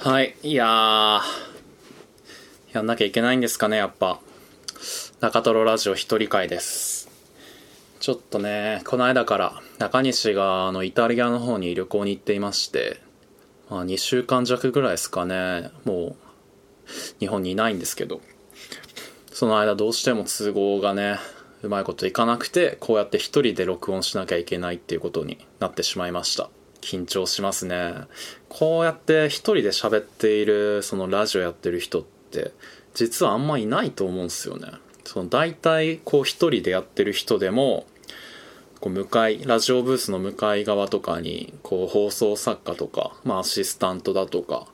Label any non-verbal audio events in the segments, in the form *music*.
はい。いや、やんなきゃいけないんですかね、やっぱ。中トロラジオ一人会です。ちょっとね、この間から中西があのイタリアの方に旅行に行っていまして、まあ2週間弱ぐらいですかね、もう日本にいないんですけど、その間どうしても都合がね、うまいこといかなくて、こうやって一人で録音しなきゃいけないっていうことになってしまいました。緊張しますね。こうやって一人で喋っている、そのラジオやってる人って、実はあんまいないと思うんですよね。その大体こう一人でやってる人でも、こう向かい、ラジオブースの向かい側とかに、こう放送作家とか、まあアシスタントだとか、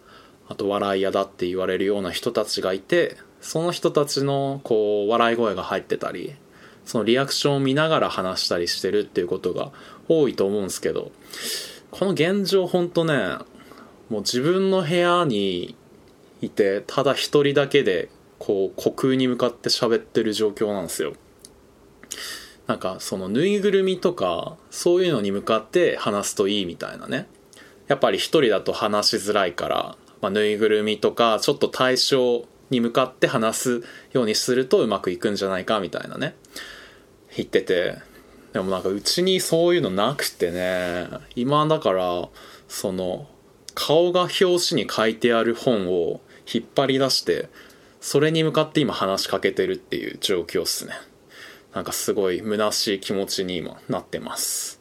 あと笑い屋だって言われるような人たちがいて、その人たちのこう笑い声が入ってたり、そのリアクションを見ながら話したりしてるっていうことが多いと思うんですけど、この現状ほんとね、もう自分の部屋にいて、ただ一人だけで、こう、虚空に向かって喋ってる状況なんですよ。なんか、そのぬいぐるみとか、そういうのに向かって話すといいみたいなね。やっぱり一人だと話しづらいから、まあ、ぬいぐるみとか、ちょっと対象に向かって話すようにするとうまくいくんじゃないかみたいなね。言ってて、でもなんかうちにそういうのなくてね、今だから、その、顔が表紙に書いてある本を引っ張り出して、それに向かって今話しかけてるっていう状況っすね。なんかすごい虚しい気持ちに今なってます。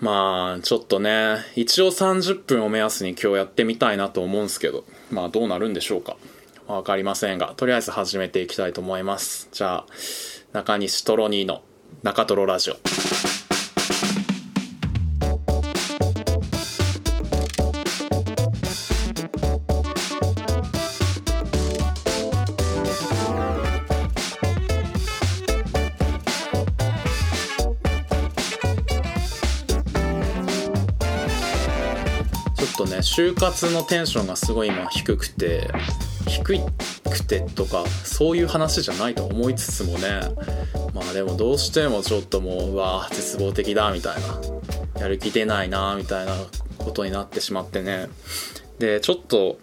まあ、ちょっとね、一応30分を目安に今日やってみたいなと思うんすけど、まあどうなるんでしょうか。わかりませんが、とりあえず始めていきたいと思います。じゃあ、中西トロニーの中トロラジオ。ちょっとね就活のテンションがすごい今低くて低くてとかそういう話じゃないと思いつつもねまあでもどうしてもちょっともううわー絶望的だみたいな。やる気出ないなみたいなことになってしまってね。でちょっと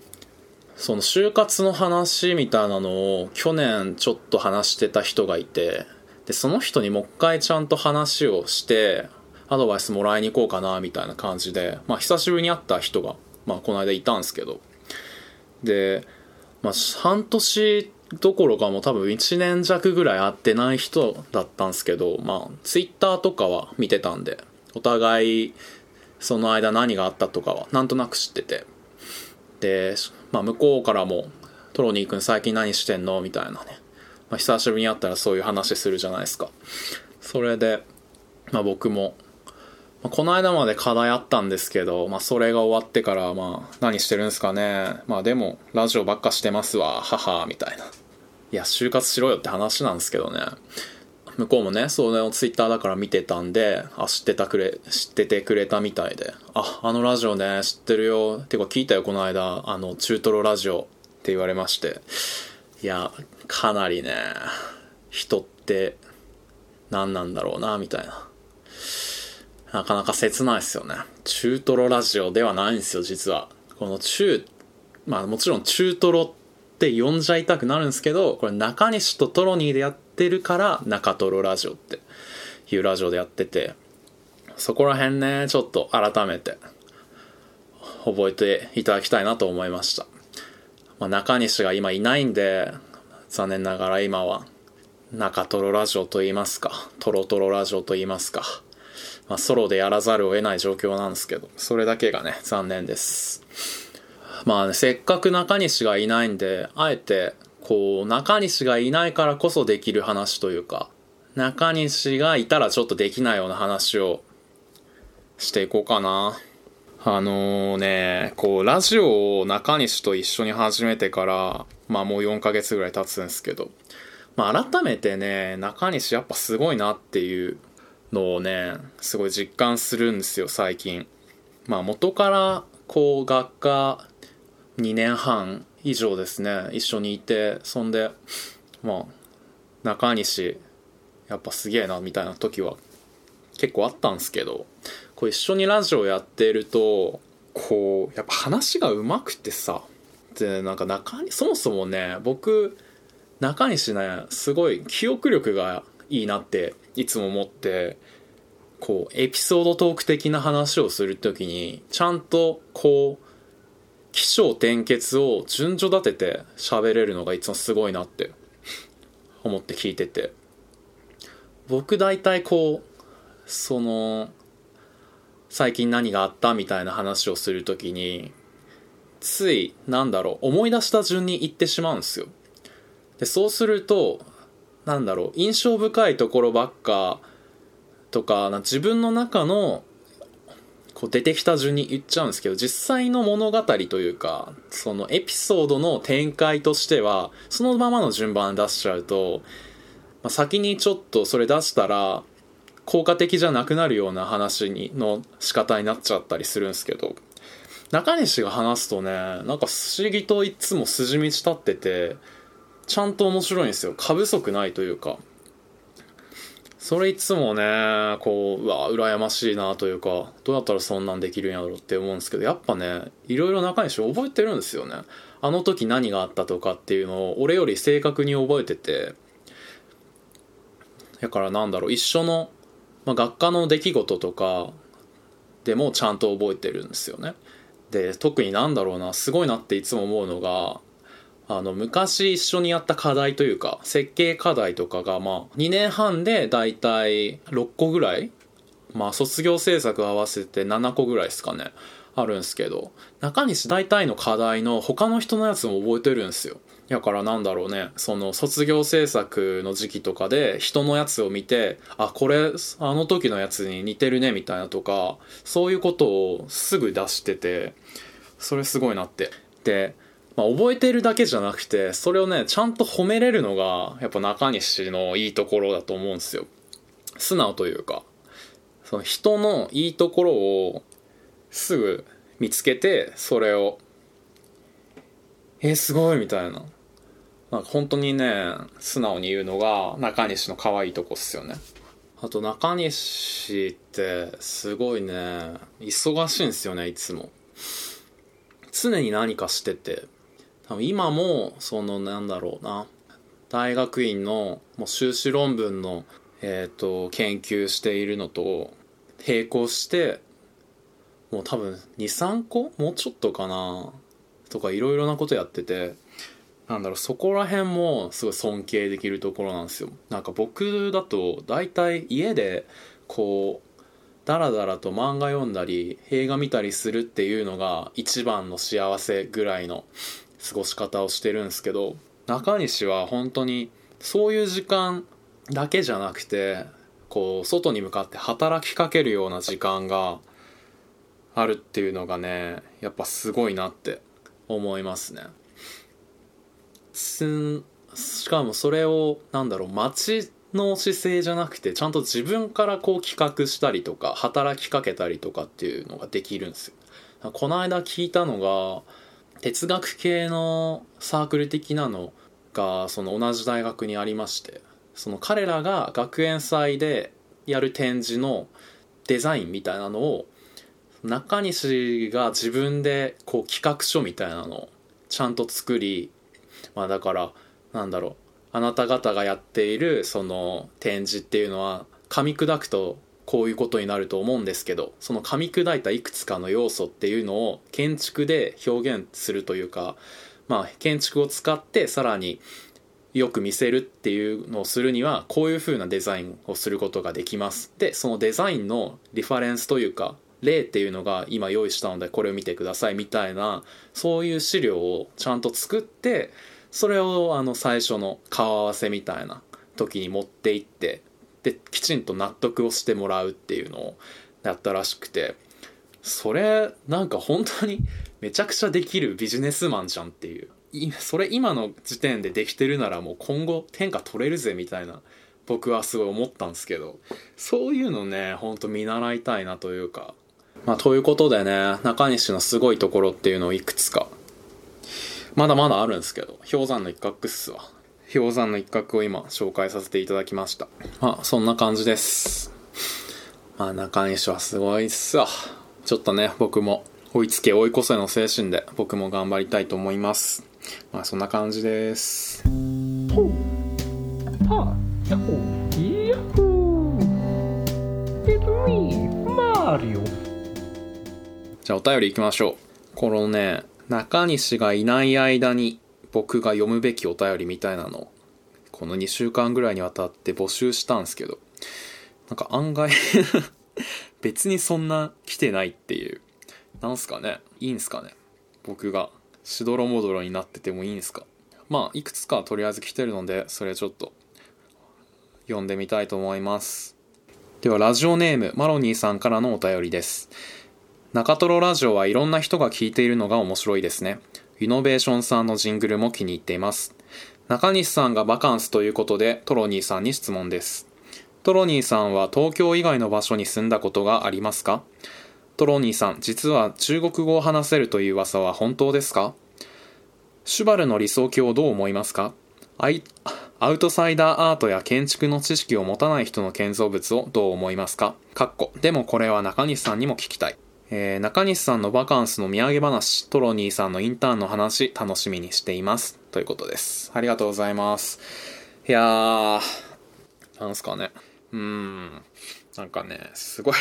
その就活の話みたいなのを去年ちょっと話してた人がいて。でその人にもう一回ちゃんと話をしてアドバイスもらいに行こうかなみたいな感じで、まあ、久しぶりに会った人が、まあ、この間いたんですけど。で、まあ、半年どころかもう多分1年弱ぐらい会ってない人だったんですけど、まあ、ツイッターとかは見てたんでお互いその間何があったとかはなんとなく知っててで、まあ、向こうからも「トロニー君最近何してんの?」みたいなね、まあ、久しぶりに会ったらそういう話するじゃないですかそれで、まあ、僕もまあこの間まで課題あったんですけど、まあ、それが終わってから、まあ、何してるんですかね。まあ、でも、ラジオばっかしてますわ、母、みたいな。いや、就活しろよって話なんですけどね。向こうもね、それをツイッターだから見てたんで、あ、知ってたくれ、知っててくれたみたいで、あ、あのラジオね、知ってるよ。てか聞いたよ、この間、あの、中トロラジオって言われまして。いや、かなりね、人って何なんだろうな、みたいな。なかなか切ないですよね。中トロラジオではないんですよ、実は。この中、まあもちろん中トロってって呼んじゃいたくなるんですけど、これ中西とトロニーでやってるから中トロラジオっていうラジオでやってて、そこら辺ね、ちょっと改めて覚えていただきたいなと思いました。まあ、中西が今いないんで、残念ながら今は中トロラジオと言いますか、トロトロラジオと言いますか。まあ、ソロでやらざるを得ない状況なんですけど、それだけがね、残念です。まあ、ね、せっかく中西がいないんで、あえて、こう、中西がいないからこそできる話というか、中西がいたらちょっとできないような話をしていこうかな。あの、ね、こう、ラジオを中西と一緒に始めてから、まあもう4ヶ月ぐらい経つんですけど、まあ改めてね、中西やっぱすごいなっていうのをねすごい実感するんですよ最近まあ元からこう学科2年半以上ですね。一緒にいてそんでまあ中西やっぱすげえなみたいな時は結構あったんですけどこう一緒にラジオやってるとこうやっぱ話がうまくてさでなんか中そもそもね僕中西ねすごい記憶力がいいなっていつも思ってこうエピソードトーク的な話をする時にちゃんとこう起承転結を順序立てて喋れるのがいつもすごいなって思って聞いてて。僕大体こうその最近何があったみたいな話をする時についなんだろう思い出した順に言ってしまうんですよ。でそうするとなんだろう印象深いところばっかとか自分の中のこう出てきた順に言っちゃうんですけど実際の物語というかそのエピソードの展開としてはそのままの順番出しちゃうと、まあ、先にちょっとそれ出したら効果的じゃなくなるような話にの仕方になっちゃったりするんですけど中西が話すとねなんか不思議といつも筋道立っててちゃんと面白いんですよ。過不足ないというか。それいつもねこううわ羨ましいなというかどうやったらそんなんできるんやろうって思うんですけどやっぱねいろいろ中西覚えてるんですよね。あの時何があったとかっていうのを俺より正確に覚えててだからなんだろう一緒の、まあ、学科の出来事とかでもちゃんと覚えてるんですよね。で特になんだろうなすごいなっていつも思うのがあの昔一緒にやった課題というか設計課題とかがまあ2年半でだいたい6個ぐらいまあ卒業制作合わせて7個ぐらいですかねあるんですけど中西大体の課題の他の人のやつも覚えてるんですよ。だからなんだろうねその卒業制作の時期とかで人のやつを見てあこれあの時のやつに似てるねみたいなとかそういうことをすぐ出しててそれすごいなって。でまあ、覚えてるだけじゃなくてそれをねちゃんと褒めれるのがやっぱ中西のいいところだと思うんですよ。素直というか。その人のいいところをすぐ見つけてそれをえー、すごい！みたいな。なんか本当にね素直に言うのが中西の可愛いとこっすよね。あと中西ってすごいね忙しいんですよねいつも。常に何かしてて。多分今もそのなんだろうな大学院のもう修士論文の、えーと、研究しているのと並行してもう多分23個もうちょっとかなとかいろいろなことやっててなんだろうそこら辺もすごい尊敬できるところなんですよ。なんか僕だと大体家でこうダラダラと漫画読んだり映画見たりするっていうのが一番の幸せぐらいの過ごし方をしてるんですけど中西は本当にそういう時間だけじゃなくてこう外に向かって働きかけるような時間があるっていうのがねやっぱすごいなって思いますね。しかもそれをなんだろう街の姿勢じゃなくてちゃんと自分からこう企画したりとか働きかけたりとかっていうのができるんですよ。この間聞いたのが哲学系のサークル的なのがその同じ大学にありましてその彼らが学園祭でやる展示のデザインみたいなのを中西が自分でこう企画書みたいなのをちゃんと作りまあだからなんだろうあなた方がやっているその展示っていうのは噛み砕くとこういうことになると思うんですけどその噛み砕いたいくつかの要素っていうのを建築で表現するというかまあ建築を使ってさらによく見せるっていうのをするにはこういう風なデザインをすることができます。でそのデザインのリファレンスというか例っていうのが今用意したのでこれを見てくださいみたいなそういう資料をちゃんと作ってそれをあの最初の顔合わせみたいな時に持っていってできちんと納得をしてもらうっていうのをやったらしくてそれなんか本当にめちゃくちゃできるビジネスマンじゃんっていう。それ今の時点でできてるならもう今後天下取れるぜみたいな僕はすごい思ったんですけどそういうのねほんと見習いたいなというか。まあということでね中西のすごいところっていうのをいくつか。まだまだあるんですけど氷山の一角っすわ。氷山の一角を今紹介させていただきました。まあそんな感じです。まあ中西はすごいっすわ。ちょっとね僕も追いつけ追い越せの精神で僕も頑張りたいと思います。まあそんな感じです。ほう。はやっほー。やっほー。It's me マリオじゃあお便り行きましょう。このね中西がいない間に僕が読むべきお便りみたいなのをこの2週間ぐらいにわたって募集したんですけどなんか案外 *laughs* 別にそんな来てないっていう。なんすかね？いいんすかね？僕がしどろもどろになっててもいいんすか？まあいくつかとりあえず来てるのでそれちょっと読んでみたいと思います。ではラジオネームマロニーさんからのお便りです。中トロラジオはいろんな人が聞いているのが面白いですね。イノベーションさんのジングルも気に入っています。中西さんがバカンスということでトロニーさんに質問です。トロニーさんは東京以外の場所に住んだことがありますか？トロニーさん実は中国語を話せるという噂は本当ですか？シュバルの理想郷をどう思いますか？アイアウトサイダーアートや建築の知識を持たない人の建造物をどう思いますか？かっこ。でもこれは中西さんにも聞きたい。えー、中西さんのバカンスの土産話、トロニーさんのインターンの話、楽しみにしています。ということです。ありがとうございます。いやー、なんすかね。うーん、なんかね、すごい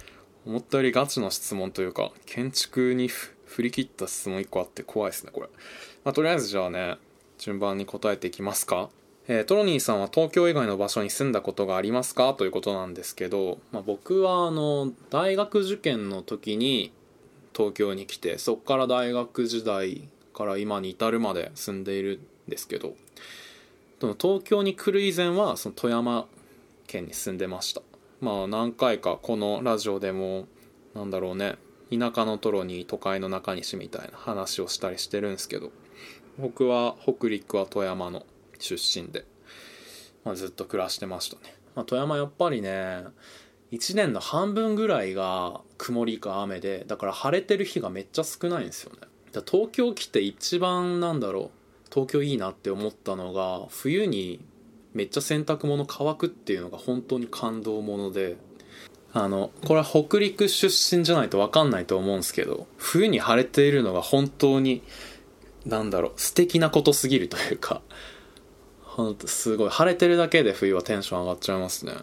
*laughs* 思ったよりガチの質問というか、建築に振り切った質問1個あって怖いですね、これ。まあ、とりあえずじゃあね、順番に答えていきますか。えートロニーさんは東京以外の場所に住んだことがありますか？ということなんですけど、まあ、僕はあの大学受験の時に東京に来てそこから大学時代から今に至るまで住んでいるんですけど東京に来る以前はその富山県に住んでました。まあ何回かこのラジオでもなんだろうね田舎のトロに都会の中西みたいな話をしたりしてるんですけど僕は北陸は富山の出身で、まあ、ずっと暮らしてましたね、まあ、富山やっぱりね1年の半分ぐらいが曇りか雨でだから晴れてる日がめっちゃ少ないんですよね。だ東京来て一番なんだろう東京いいなって思ったのが冬にめっちゃ洗濯物乾くっていうのが本当に感動ものであのこれは北陸出身じゃないと分かんないと思うんですけど冬に晴れているのが本当になんだろう素敵なことすぎるというかほんとすごい。晴れてるだけで冬はテンション上がっちゃいますね。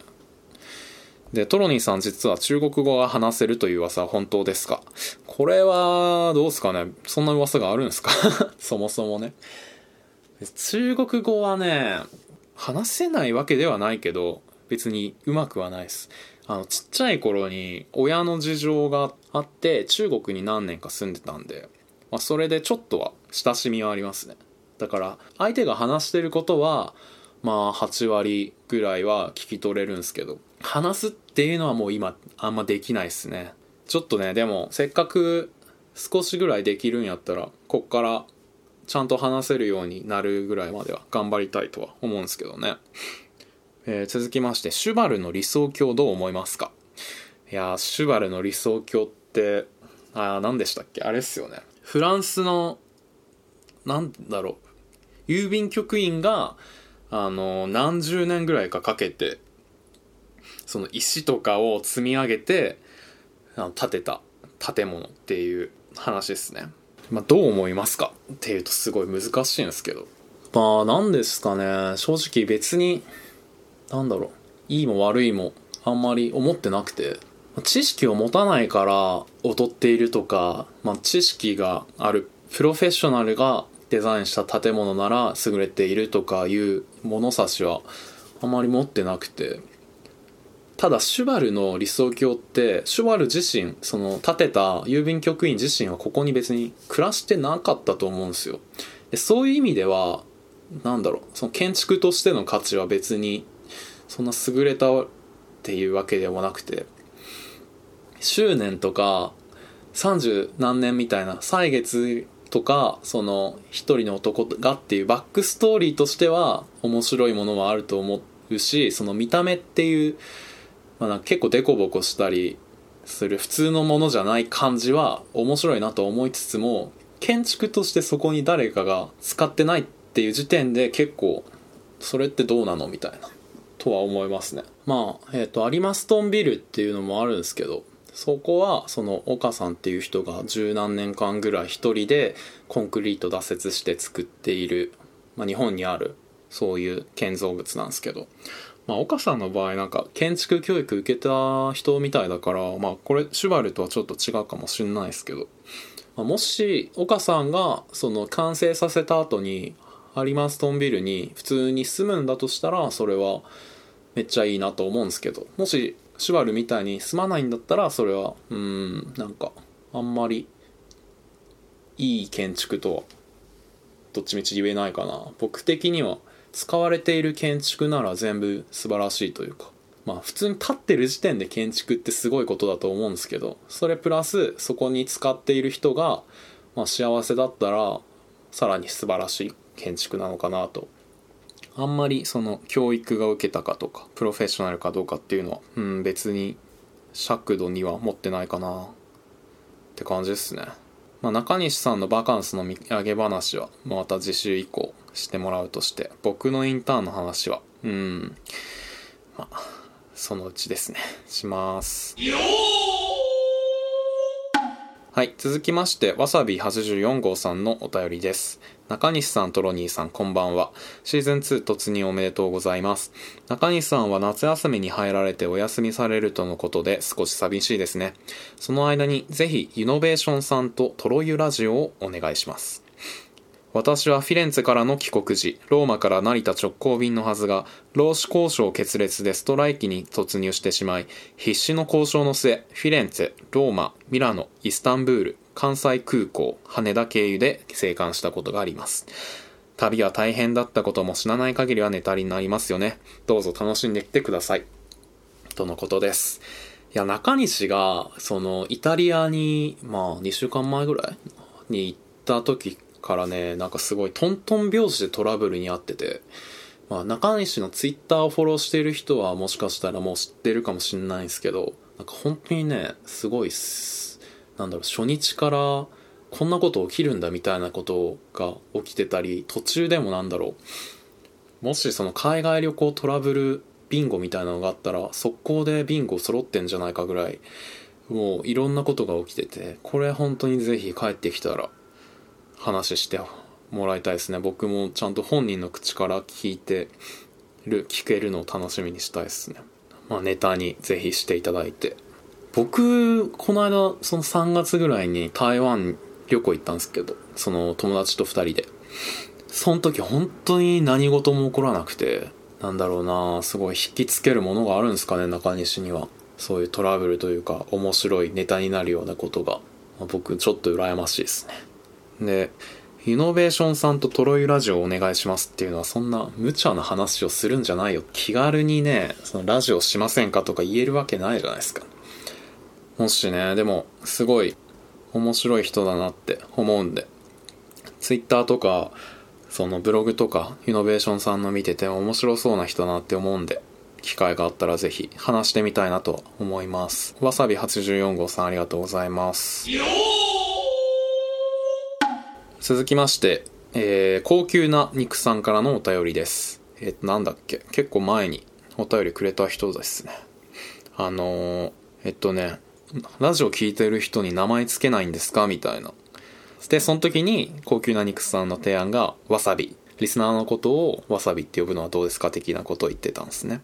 でトロニーさん実は中国語が話せるという噂は本当ですか？これはどうですかね？そんな噂があるんですか？*laughs* そもそもね。中国語はね話せないわけではないけど別にうまくはないです。あのちっちゃい頃に親の事情があって中国に何年か住んでたんで、まあ、それでちょっとは親しみはありますね。だから相手が話してることはまあ8割ぐらいは聞き取れるんですけど話すっていうのはもう今あんまできないですね。ちょっとねでもせっかく少しぐらいできるんやったらこっからちゃんと話せるようになるぐらいまでは頑張りたいとは思うんですけどね、えー続きましてシュバルの理想郷どう思いますか？いやシュバルの理想郷ってあー何でしたっけ？あれっすよね。フランスのなんだろう。郵便局員があの何十年ぐらいかかけてその石とかを積み上げてあの建てた建物っていう話ですね、まあ、どう思いますか？っていうとすごい難しいんですけど。まあ何ですかね。正直別になんだろう。いいも悪いもあんまり思ってなくて。知識を持たないから劣っているとか、まあ、知識があるプロフェッショナルがデザインした建物なら優れているとかいう物差しはあまり持ってなくて。ただシュバルの理想郷ってシュバル自身その建てた郵便局員自身はここに別に暮らしてなかったと思うんですよ。でそういう意味ではなんだろうその建築としての価値は別にそんな優れたっていうわけでもなくて。執念とか30何年みたいな歳月とかその一人の男がっていうバックストーリーとしては面白いものはあると思うしその見た目っていう、まあ、なんか結構デコボコしたりする普通のものじゃない感じは面白いなと思いつつも建築としてそこに誰かが使ってないっていう時点で結構それってどうなのみたいなとは思いますね。まあえっ、とアリマストンビルっていうのもあるんですけどそこはその岡さんっていう人が十何年間ぐらい一人でコンクリート脱雪して作っている、まあ、日本にあるそういう建造物なんですけど、まあ、岡さんの場合なんか建築教育受けた人みたいだから、まあ、これシュバルとはちょっと違うかもしれないですけど、まあ、もし岡さんがその完成させた後にハリマンストンビルに普通に住むんだとしたらそれはめっちゃいいなと思うんですけどもしシュバルみたいに住まないんだったらそれはうんなんかあんまりいい建築とはどっちみち言えないかな僕的には使われている建築なら全部素晴らしいというかまあ普通に立ってる時点で建築ってすごいことだと思うんですけどそれプラスそこに使っている人が、まあ、幸せだったらさらに素晴らしい建築なのかなとあんまりその教育が受けたかとかプロフェッショナルかどうかっていうのは、うん、別に尺度には持ってないかな。って感じですね。まあ、中西さんのバカンスの土産話はまた次週以降してもらうとして僕のインターンの話はうんまあそのうちですね。します。はい続きましてわさび84号さんのお便りです。中西さんトロニーさんこんばんは。シーズン2突入おめでとうございます。中西さんは夏休みに入られてお休みされるとのことで少し寂しいですね。その間にぜひイノベーションさんとトロユラジオをお願いします。私はフィレンツェからの帰国時、ローマから成田直行便のはずが、労使交渉決裂でストライキに突入してしまい、必死の交渉の末、フィレンツェ、ローマ、ミラノ、イスタンブール、関西空港、羽田経由で生還したことがあります。旅は大変だったことも知らない限りはネタになりますよね。どうぞ楽しんできてください。とのことです。いや、中西が、その、イタリアに、まあ、2週間前ぐらいに行った時からね、なんかすごいトントン拍子でトラブルにあってて、まあ、中西のツイッターをフォローしている人はもしかしたらもう知ってるかもしれないんですけど、なんか本当にね、すごいっす、なんだろう、初日からこんなこと起きるんだみたいなことが起きてたり、途中でもなんだろう、もしその海外旅行トラブルビンゴみたいなのがあったら、速攻でビンゴ揃ってんじゃないかぐらい、もういろんなことが起きてて、これ本当にぜひ帰ってきたら話してもらいたいですね。僕もちゃんと本人の口から聞いてる、聞けるのを楽しみにしたいですね。まあネタにぜひしていただいて。僕、この間、その3月ぐらいに台湾旅行行ったんですけど、その友達と2人で。その時本当に何事も起こらなくて、なんだろうなすごい引きつけるものがあるんですかね、中西には。そういうトラブルというか、面白いネタになるようなことが。まあ僕、ちょっと羨ましいですね。で、イノベーションさんとトロイラジオをお願いしますっていうのはそんな無茶な話をするんじゃないよ。気軽にね、そのラジオしませんかとか言えるわけないじゃないですか。もしね、でも、すごい面白い人だなって思うんで、ツイッターとか、そのブログとか、イノベーションさんの見てて面白そうな人だなって思うんで、機会があったらぜひ話してみたいなと思います。わさび84号さんありがとうございます。続きまして、えー高級な肉さんからのお便りです。えっと、なんだっけ？結構前にお便りくれた人ですね。あのーえっとね、ラジオ聞いてる人に名前つけないんですか？みたいな。で、その時に高級な肉さんの提案がわさび。リスナーのことをわさびって呼ぶのはどうですか的なことを言ってたんですね。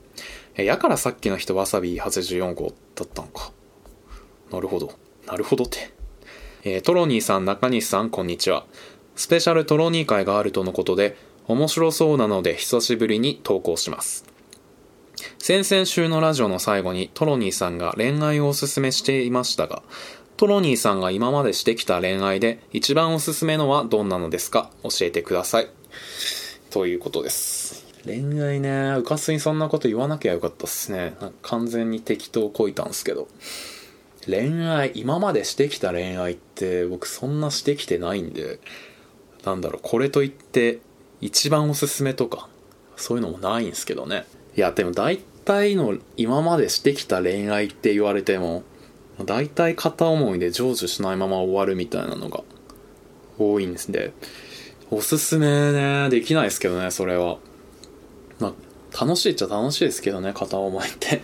やからさっきの人わさび84号だったのか。なるほど。なるほどって。えートロニーさん、中西さん、こんにちは。スペシャルトロニー会があるとのことで、面白そうなので久しぶりに投稿します。先々週のラジオの最後にトロニーさんが恋愛をおすすめしていましたが、トロニーさんが今までしてきた恋愛で一番おすすめのはどんなのですか？教えてください。ということです。恋愛ね、うかすにそんなこと言わなきゃよかったっすね。完全に適当こいたんすけど。恋愛、今までしてきた恋愛って僕そんなしてきてないんで、なんだろう、これといって一番おすすめとか、そういうのもないんすけどね。いや、でも大体の今までしてきた恋愛って言われても、大体片思いで成就しないまま終わるみたいなのが多いんですで、おすすめね、できないですけどね、それは。まあ、楽しいっちゃ楽しいですけどね、片思いって。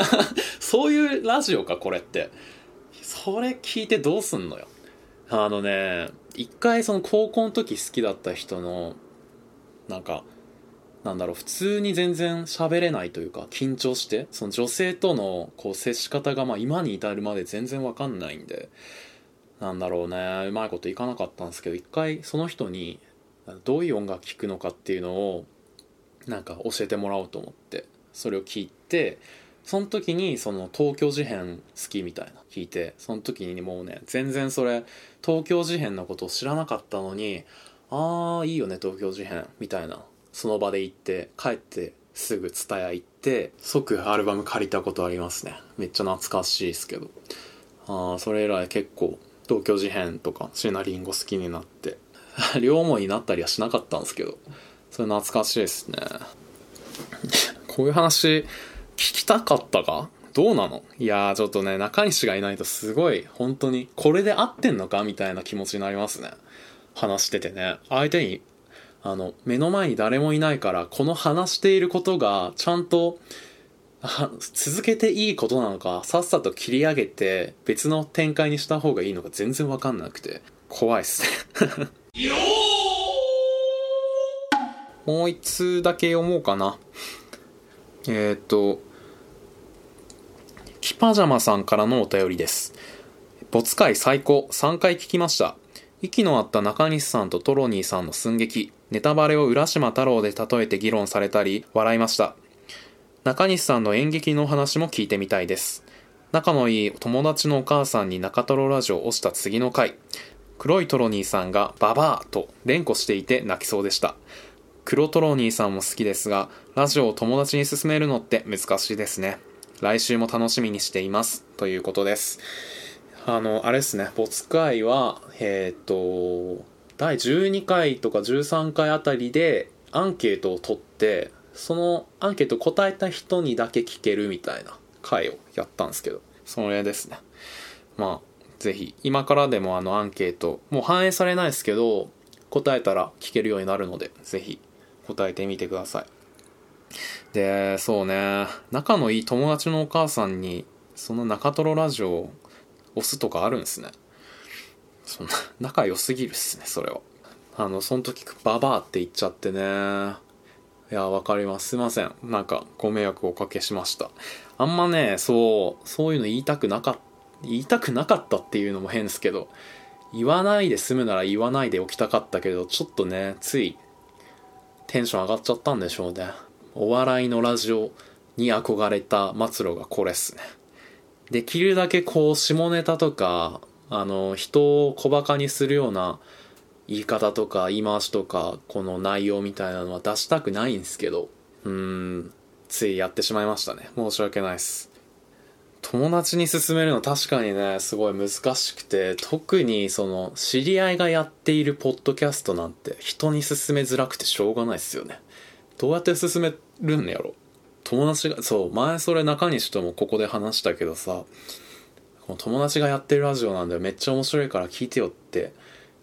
*laughs* そういうラジオかこれってそれ聞いてどうすんのよあのね一回その高校の時好きだった人のなんかなんだろう普通に全然喋れないというか緊張してその女性とのこう接し方がまあ今に至るまで全然わかんないんでなんだろうねうまいこといかなかったんですけど一回その人にどういう音楽聴くのかっていうのをなんか教えてもらおうと思ってそれを聞いてその時にその東京事変好きみたいな聞いてその時にもうね全然それ東京事変のことを知らなかったのにああいいよね東京事変みたいな。その場で行って帰ってすぐ蔦屋行って即アルバム借りたことありますね。めっちゃ懐かしいですけど。あそれ以来結構東京事変とか椎名林檎好きになって。*laughs* 両思いになったりはしなかったんですけど。それ懐かしいですね。*laughs* こういう話聞きたかったか？どうなの？いやーちょっとね中西がいないとすごい本当にこれで合ってんのか？みたいな気持ちになりますね。話しててね。相手にあの目の前に誰もいないからこの話していることがちゃんと続けていいことなのかさっさと切り上げて別の展開にした方がいいのか全然わかんなくて怖いっすね。もう一通だけ読もうかな。えっ、ー、とキパジャマさんからのお便りです。没回最高3回聞きました息の合った中西さんとトロニーさんの寸劇ネタバレを浦島太郎で例えて議論されたり笑いました。中西さんの演劇の話も聞いてみたいです。仲のいい友達のお母さんに中トロラジオを押した次の回黒いトロニーさんがババアと連呼していて泣きそうでした。黒トロニーさんも好きですがラジオを友達に勧めるのって難しいですね。来週も楽しみにしています。ということです。あのあれですね。没会はえっ、ー、と第12回とか13回あたりでアンケートを取ってそのアンケート答えた人にだけ聞けるみたいな回をやったんですけどそれですね。まあぜひ今からでもあのアンケートもう反映されないですけど答えたら聞けるようになるのでぜひ答えてみてください。でそうね。仲のいい友達のお母さんにその中トロラジオを押すとかあるんですねそんな仲良すぎるっすねそれはあのその時ババアって言っちゃってねいや、わかります。すいません。なんか、ご迷惑をおかけしました。あんまね、そう、そういうの言いたくなかった、言いたくなかったっていうのも変ですけど、言わないで済むなら言わないでおきたかったけど、ちょっとね、つい、テンション上がっちゃったんでしょうね。お笑いのラジオに憧れた末路がこれっすね。できるだけこう、下ネタとか、あの、人を小馬鹿にするような、言い方とか言い回しとかこの内容みたいなのは出したくないんですけどうんついやってしまいましたね。申し訳ないです。友達に勧めるの確かにねすごい難しくて特にその知り合いがやっているポッドキャストなんて人に勧めづらくてしょうがないですよね。どうやって勧めるんやろ？友達がそう前それ中西ともここで話したけどさこの友達がやってるラジオなんだよめっちゃ面白いから聞いてよって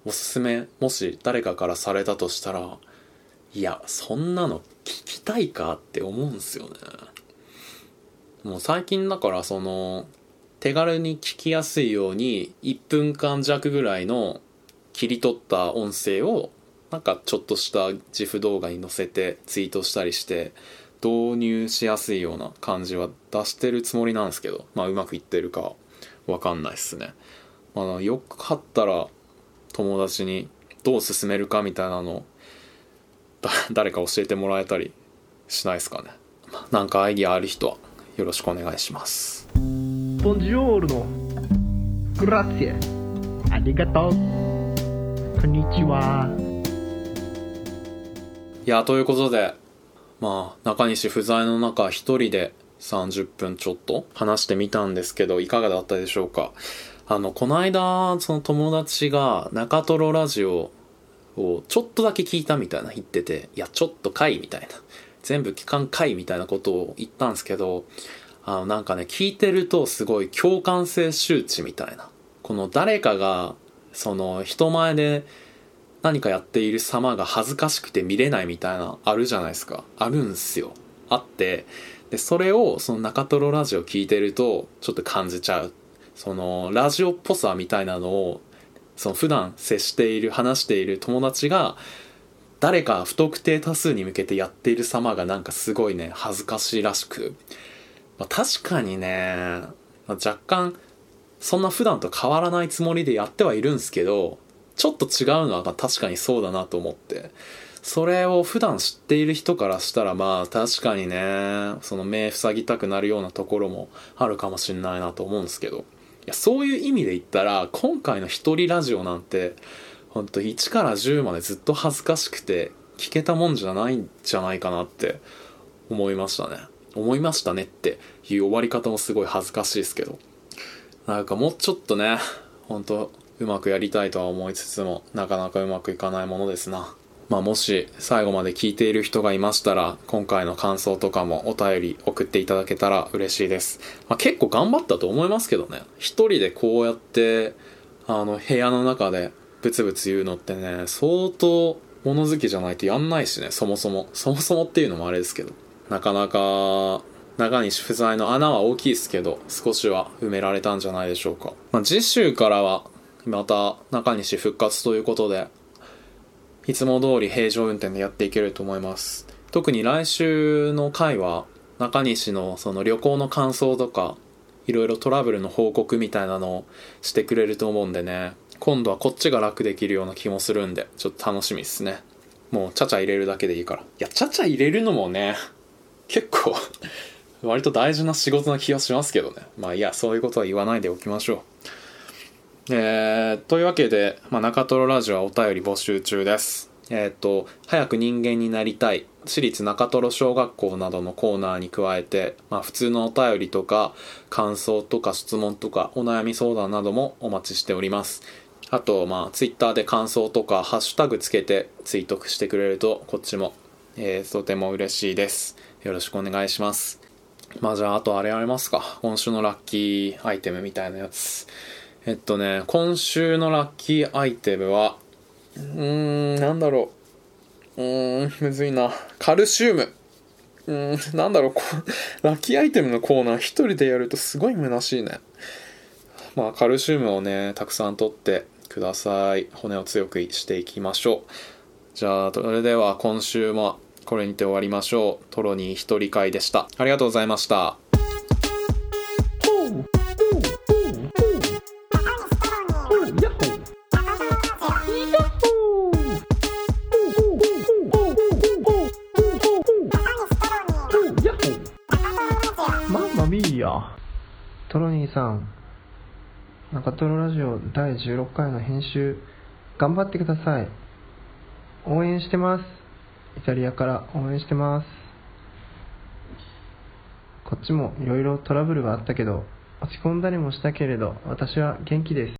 おすすめもし誰かからされたとしたらいやそんなの聞きたいかって思うんすよね。もう最近だからその手軽に聞きやすいように1分間弱ぐらいの切り取った音声をなんかちょっとした自負動画に載せてツイートしたりして導入しやすいような感じは出してるつもりなんですけどまあうまくいってるかわかんないっすね。まあよかったら友達にどう進めるかみたいなのを *laughs* 誰か教えてもらえたりしないですかね。なんかアイディアある人はよろしくお願いします。ボンジョールノグラッありがとうこんにちはいやということでまあ中西不在の中一人で30分ちょっと話してみたんですけどいかがだったでしょうか？あの、この間、その友達が中トロラジオをちょっとだけ聞いたみたいな言ってて、いや、ちょっとかいみたいな。全部聞かんかいみたいなことを言ったんですけど、あの、なんかね、聞いてるとすごい共感性周知みたいな。この誰かが、その人前で何かやっている様が恥ずかしくて見れないみたいな、あるじゃないですか。あるんすよ。あって、でそれをその中トロラジオ聞いてるとちょっと感じちゃうそのラジオっぽさみたいなのをその普段接している話している友達が誰か不特定多数に向けてやっている様がなんかすごいね恥ずかしいらしく、まあ、確かにね、まあ、若干そんな普段と変わらないつもりでやってはいるんですけどちょっと違うのは確かにそうだなと思って。それを普段知っている人からしたらまあ確かにねその目塞ぎたくなるようなところもあるかもしんないなと思うんですけど。いやそういう意味で言ったら今回の一人ラジオなんてほんと1から10までずっと恥ずかしくて聞けたもんじゃないんじゃないかなって思いましたね。思いましたねっていう終わり方もすごい恥ずかしいですけど。なんかもうちょっとねほんとうまくやりたいとは思いつつもなかなかうまくいかないものですな。まあもし最後まで聞いている人がいましたら今回の感想とかもお便り送っていただけたら嬉しいです、まあ、結構頑張ったと思いますけどね。一人でこうやってあの部屋の中でブツブツ言うのってね相当物好きじゃないとやんないしね。そもそも。そもそもっていうのもあれですけど。なかなか中西不在の穴は大きいですけど少しは埋められたんじゃないでしょうか、まあ、次週からはまた中西復活ということでいつも通り平常運転でやっていけると思います。特に来週の回は中西のその旅行の感想とかいろいろトラブルの報告みたいなのをしてくれると思うんでね。今度はこっちが楽できるような気もするんでちょっと楽しみですね。もうちゃちゃ入れるだけでいいから。いやちゃちゃ入れるのもね結構割と大事な仕事な気がしますけどね。まあいやそういうことは言わないでおきましょう。えー、というわけで、まあ、中トロラジオはお便り募集中です。えっ、と早く人間になりたい。私立中トロ小学校などのコーナーに加えて、まあ、普通のお便りとか感想とか質問とかお悩み相談などもお待ちしております。あとまあツイッターで感想とかハッシュタグつけてツイートしてくれるとこっちも、えー、とても嬉しいです。よろしくお願いします。まあじゃああとあれありますか？今週のラッキーアイテムみたいなやつ。えっとね今週のラッキーアイテムはうーんなんだろう。うーんむずいな。カルシウム。うーんなんだろう。ラッキーアイテムのコーナー一人でやるとすごい虚しいね。まあカルシウムをねたくさん取ってください。骨を強くしていきましょう。じゃあそれでは今週もこれにて終わりましょう。トロニー一人会でした。ありがとうございました。さん中トロラジオ第16回の編集頑張ってください。応援してます。イタリアから応援してます。こっちもいろいろトラブルがあったけど落ち込んだりもしたけれど私は元気です。